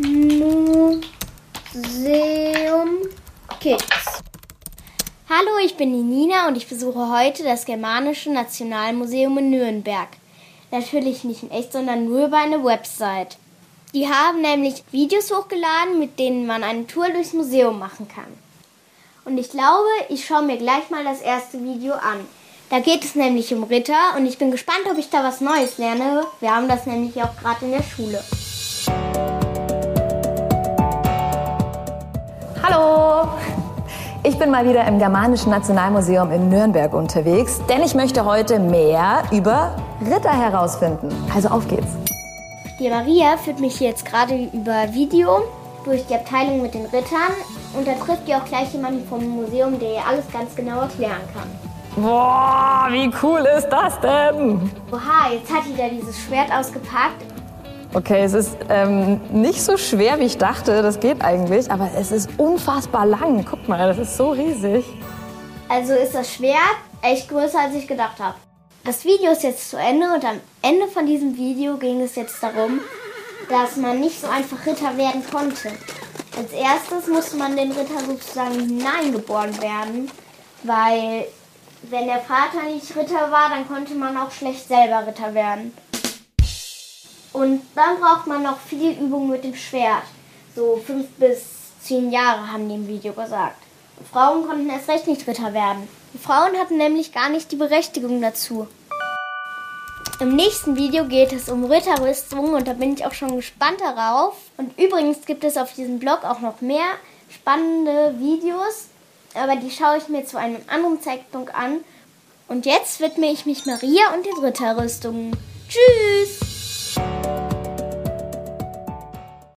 Museum Kids. Hallo, ich bin die Nina und ich besuche heute das Germanische Nationalmuseum in Nürnberg. Natürlich nicht in echt, sondern nur über eine Website. Die haben nämlich Videos hochgeladen, mit denen man eine Tour durchs Museum machen kann. Und ich glaube, ich schaue mir gleich mal das erste Video an. Da geht es nämlich um Ritter und ich bin gespannt, ob ich da was Neues lerne. Wir haben das nämlich auch gerade in der Schule. Ich bin mal wieder im Germanischen Nationalmuseum in Nürnberg unterwegs, denn ich möchte heute mehr über Ritter herausfinden. Also auf geht's! Die Maria führt mich jetzt gerade über Video durch die Abteilung mit den Rittern und da trifft ihr auch gleich jemanden vom Museum, der ihr alles ganz genau erklären kann. Boah, wie cool ist das denn? Oha, jetzt hat die da dieses Schwert ausgepackt. Okay, es ist ähm, nicht so schwer, wie ich dachte. Das geht eigentlich, aber es ist unfassbar lang. Guck mal, das ist so riesig. Also ist das Schwert echt größer, als ich gedacht habe. Das Video ist jetzt zu Ende und am Ende von diesem Video ging es jetzt darum, dass man nicht so einfach Ritter werden konnte. Als erstes musste man den Ritter sozusagen hineingeboren werden, weil wenn der Vater nicht Ritter war, dann konnte man auch schlecht selber Ritter werden. Und dann braucht man noch viel Übung mit dem Schwert. So fünf bis zehn Jahre haben die im Video gesagt. Frauen konnten erst recht nicht Ritter werden. Die Frauen hatten nämlich gar nicht die Berechtigung dazu. Im nächsten Video geht es um Ritterrüstungen und da bin ich auch schon gespannt darauf. Und übrigens gibt es auf diesem Blog auch noch mehr spannende Videos aber die schaue ich mir zu einem anderen Zeitpunkt an. Und jetzt widme ich mich Maria und den Ritterrüstungen. Tschüss!